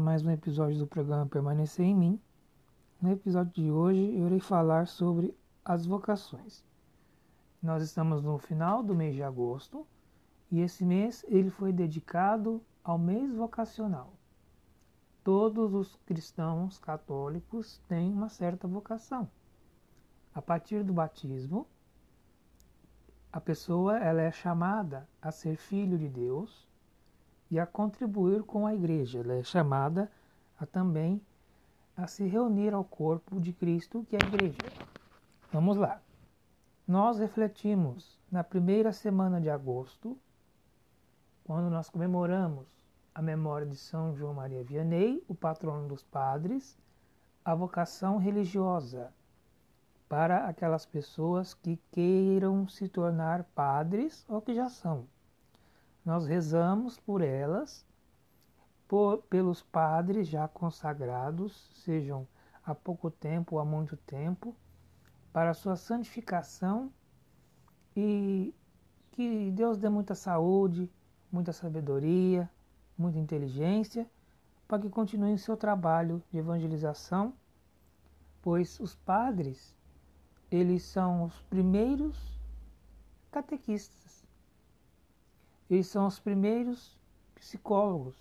mais um episódio do programa Permanecer em Mim. No episódio de hoje eu irei falar sobre as vocações. Nós estamos no final do mês de agosto e esse mês ele foi dedicado ao mês vocacional. Todos os cristãos católicos têm uma certa vocação. A partir do batismo, a pessoa ela é chamada a ser filho de Deus e a contribuir com a igreja. Ela é chamada a também a se reunir ao corpo de Cristo, que é a igreja. Vamos lá. Nós refletimos na primeira semana de agosto, quando nós comemoramos a memória de São João Maria Vianney, o patrono dos padres, a vocação religiosa para aquelas pessoas que queiram se tornar padres ou que já são. Nós rezamos por elas, por, pelos padres já consagrados, sejam há pouco tempo ou há muito tempo, para sua santificação e que Deus dê muita saúde, muita sabedoria, muita inteligência, para que continuem seu trabalho de evangelização, pois os padres, eles são os primeiros catequistas eles são os primeiros psicólogos,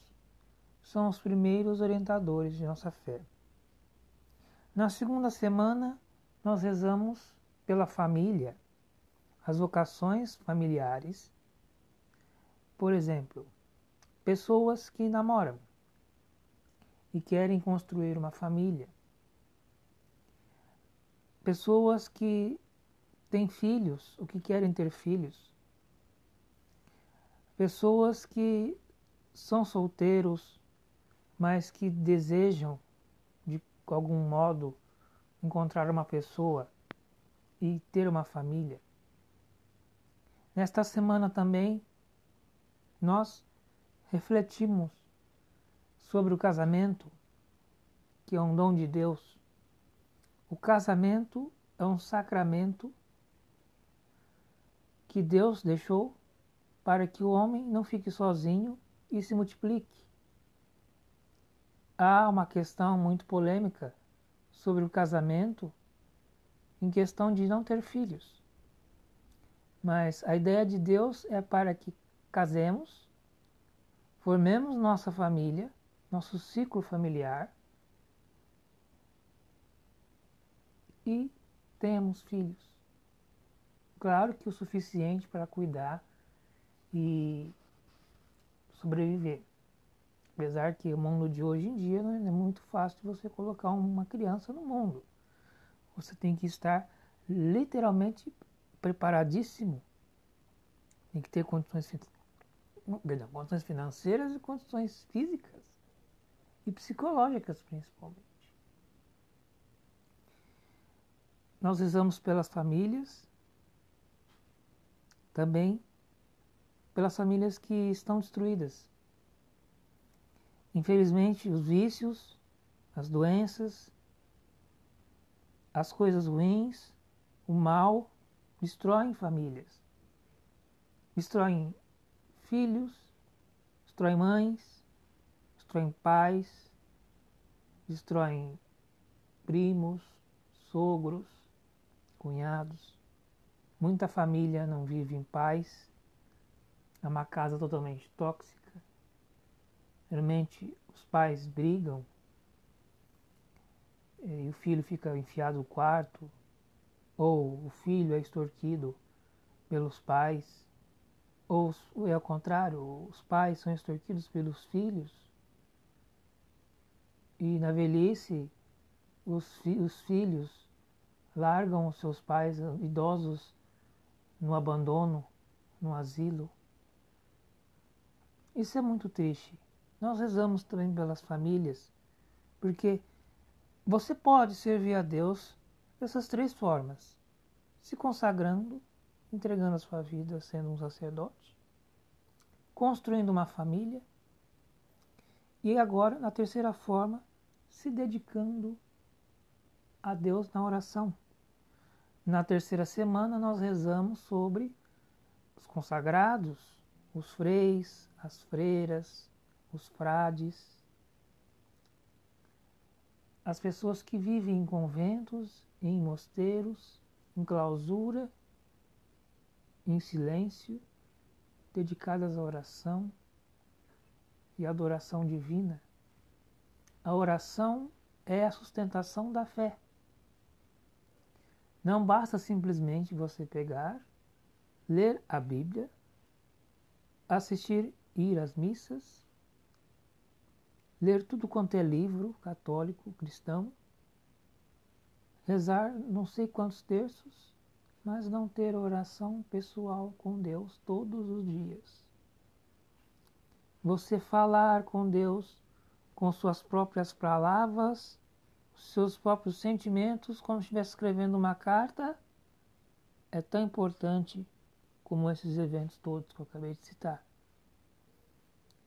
são os primeiros orientadores de nossa fé. Na segunda semana, nós rezamos pela família, as vocações familiares. Por exemplo, pessoas que namoram e querem construir uma família. Pessoas que têm filhos ou que querem ter filhos Pessoas que são solteiros, mas que desejam de algum modo encontrar uma pessoa e ter uma família. Nesta semana também nós refletimos sobre o casamento, que é um dom de Deus. O casamento é um sacramento que Deus deixou para que o homem não fique sozinho e se multiplique. Há uma questão muito polêmica sobre o casamento em questão de não ter filhos. Mas a ideia de Deus é para que casemos, formemos nossa família, nosso ciclo familiar e tenhamos filhos. Claro que o suficiente para cuidar e sobreviver. Apesar que o mundo de hoje em dia não é muito fácil você colocar uma criança no mundo. Você tem que estar literalmente preparadíssimo. Tem que ter condições, perdão, condições financeiras e condições físicas e psicológicas principalmente. Nós rezamos pelas famílias, também pelas famílias que estão destruídas. Infelizmente, os vícios, as doenças, as coisas ruins, o mal destroem famílias. Destroem filhos, destroem mães, destroem pais, destroem primos, sogros, cunhados. Muita família não vive em paz é uma casa totalmente tóxica. Realmente os pais brigam e o filho fica enfiado no quarto, ou o filho é extorquido pelos pais, ou é ao contrário, os pais são extorquidos pelos filhos. E na velhice, os, fi os filhos largam os seus pais idosos no abandono, no asilo. Isso é muito triste. Nós rezamos também pelas famílias, porque você pode servir a Deus dessas três formas: se consagrando, entregando a sua vida sendo um sacerdote, construindo uma família e agora, na terceira forma, se dedicando a Deus na oração. Na terceira semana, nós rezamos sobre os consagrados, os freis, as freiras, os frades, as pessoas que vivem em conventos, em mosteiros, em clausura, em silêncio, dedicadas à oração e adoração divina. A oração é a sustentação da fé. Não basta simplesmente você pegar, ler a Bíblia, assistir, ir às missas, ler tudo quanto é livro católico, cristão, rezar não sei quantos terços, mas não ter oração pessoal com Deus todos os dias. Você falar com Deus com suas próprias palavras, seus próprios sentimentos, como se estivesse escrevendo uma carta, é tão importante como esses eventos todos que eu acabei de citar.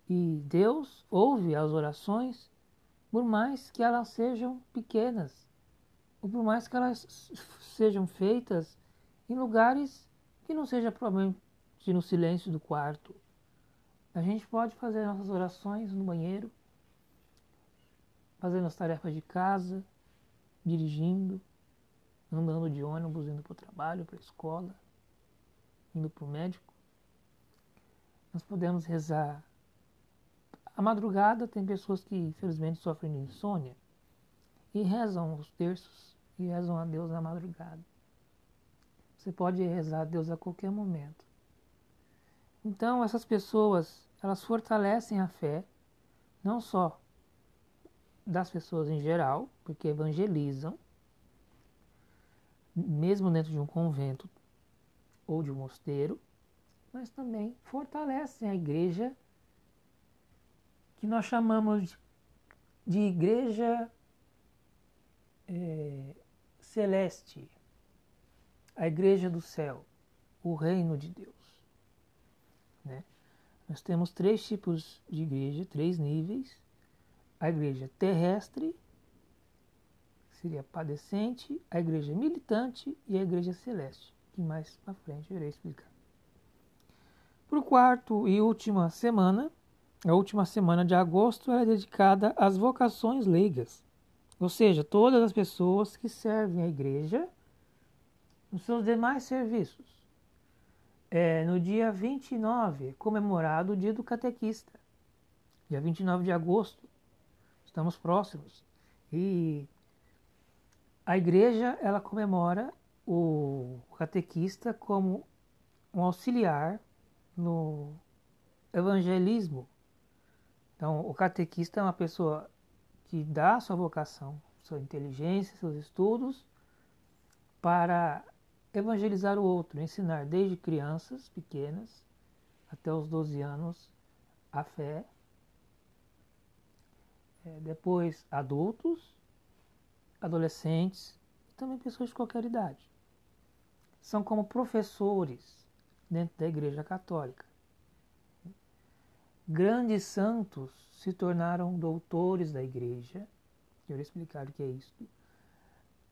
E Deus ouve as orações, por mais que elas sejam pequenas, ou por mais que elas sejam feitas em lugares que não seja provavelmente no silêncio do quarto. A gente pode fazer nossas orações no banheiro, fazendo as tarefas de casa, dirigindo, andando de ônibus, indo para o trabalho, para a escola, indo para o médico. Nós podemos rezar a madrugada tem pessoas que infelizmente sofrem de insônia e rezam os terços e rezam a Deus na madrugada. Você pode rezar a Deus a qualquer momento. Então essas pessoas, elas fortalecem a fé, não só das pessoas em geral, porque evangelizam, mesmo dentro de um convento ou de um mosteiro, mas também fortalecem a igreja que nós chamamos de igreja é, celeste, a igreja do céu, o reino de Deus. Né? Nós temos três tipos de igreja, três níveis. A igreja terrestre, que seria padecente, a igreja militante e a igreja celeste, que mais à frente irei explicar. O quarto e última semana, a última semana de agosto é dedicada às vocações leigas, ou seja, todas as pessoas que servem a igreja nos seus demais serviços. É, no dia 29 é comemorado o dia do catequista, dia 29 de agosto, estamos próximos. E a igreja ela comemora o catequista como um auxiliar no evangelismo então, o catequista é uma pessoa que dá sua vocação, sua inteligência, seus estudos para evangelizar o outro, ensinar desde crianças pequenas até os 12 anos a fé, é, depois adultos, adolescentes e também pessoas de qualquer idade. São como professores dentro da Igreja Católica grandes santos se tornaram doutores da igreja. Eu explicar o que é isso.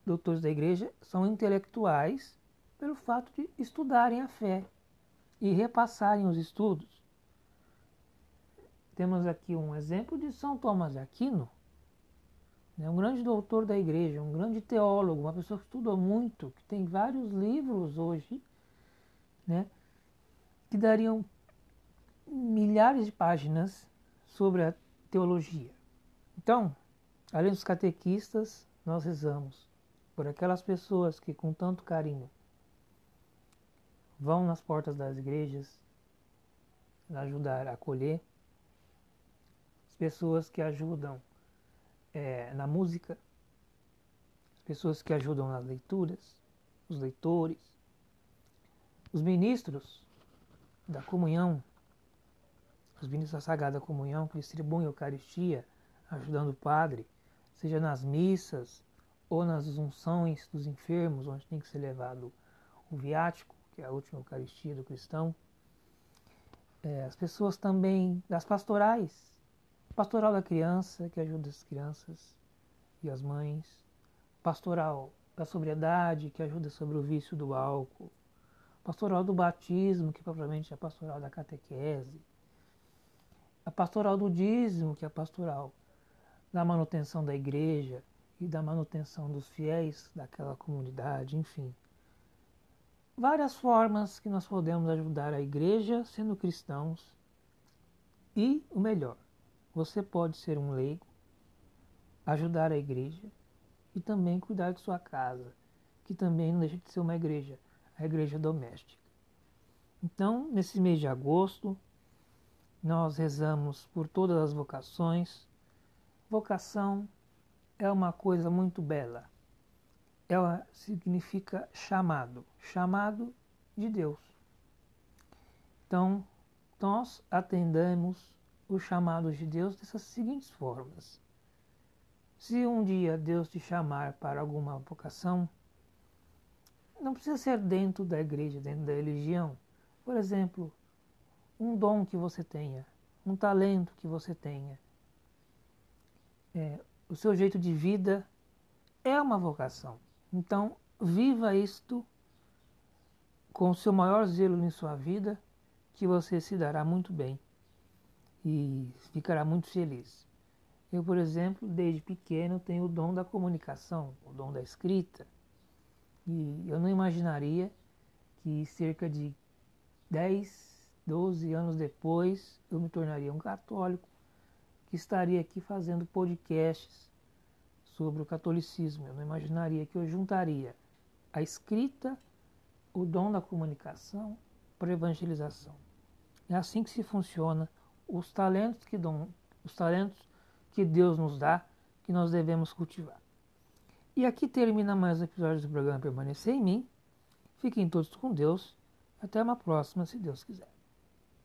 Doutores da igreja são intelectuais pelo fato de estudarem a fé e repassarem os estudos. Temos aqui um exemplo de São Tomás de Aquino, né, um grande doutor da igreja, um grande teólogo, uma pessoa que estudou muito, que tem vários livros hoje, né, que dariam milhares de páginas sobre a teologia. Então, além dos catequistas, nós rezamos por aquelas pessoas que com tanto carinho vão nas portas das igrejas ajudar a acolher, as pessoas que ajudam é, na música, as pessoas que ajudam nas leituras, os leitores, os ministros da comunhão os ministros da Sagrada Comunhão que distribuem a Eucaristia, ajudando o Padre, seja nas missas ou nas unções dos enfermos, onde tem que ser levado o viático, que é a última Eucaristia do cristão. É, as pessoas também das pastorais, pastoral da criança, que ajuda as crianças e as mães, pastoral da sobriedade, que ajuda sobre o vício do álcool, pastoral do batismo, que propriamente é a pastoral da catequese, a pastoral do dízimo, que é a pastoral da manutenção da igreja e da manutenção dos fiéis daquela comunidade, enfim. Várias formas que nós podemos ajudar a igreja sendo cristãos. E o melhor, você pode ser um leigo, ajudar a igreja e também cuidar de sua casa, que também não deixa de ser uma igreja, a igreja doméstica. Então, nesse mês de agosto, nós rezamos por todas as vocações. Vocação é uma coisa muito bela. Ela significa chamado, chamado de Deus. Então, nós atendemos os chamados de Deus dessas seguintes formas. Se um dia Deus te chamar para alguma vocação, não precisa ser dentro da igreja, dentro da religião. Por exemplo, um dom que você tenha, um talento que você tenha. É, o seu jeito de vida é uma vocação. Então, viva isto com o seu maior zelo em sua vida, que você se dará muito bem e ficará muito feliz. Eu, por exemplo, desde pequeno tenho o dom da comunicação, o dom da escrita. E eu não imaginaria que cerca de 10 12 anos depois, eu me tornaria um católico que estaria aqui fazendo podcasts sobre o catolicismo. Eu não imaginaria que eu juntaria a escrita, o dom da comunicação para evangelização. É assim que se funciona os talentos que dão, os talentos que Deus nos dá, que nós devemos cultivar. E aqui termina mais um episódio do programa Permanecer em Mim. Fiquem todos com Deus. Até uma próxima, se Deus quiser.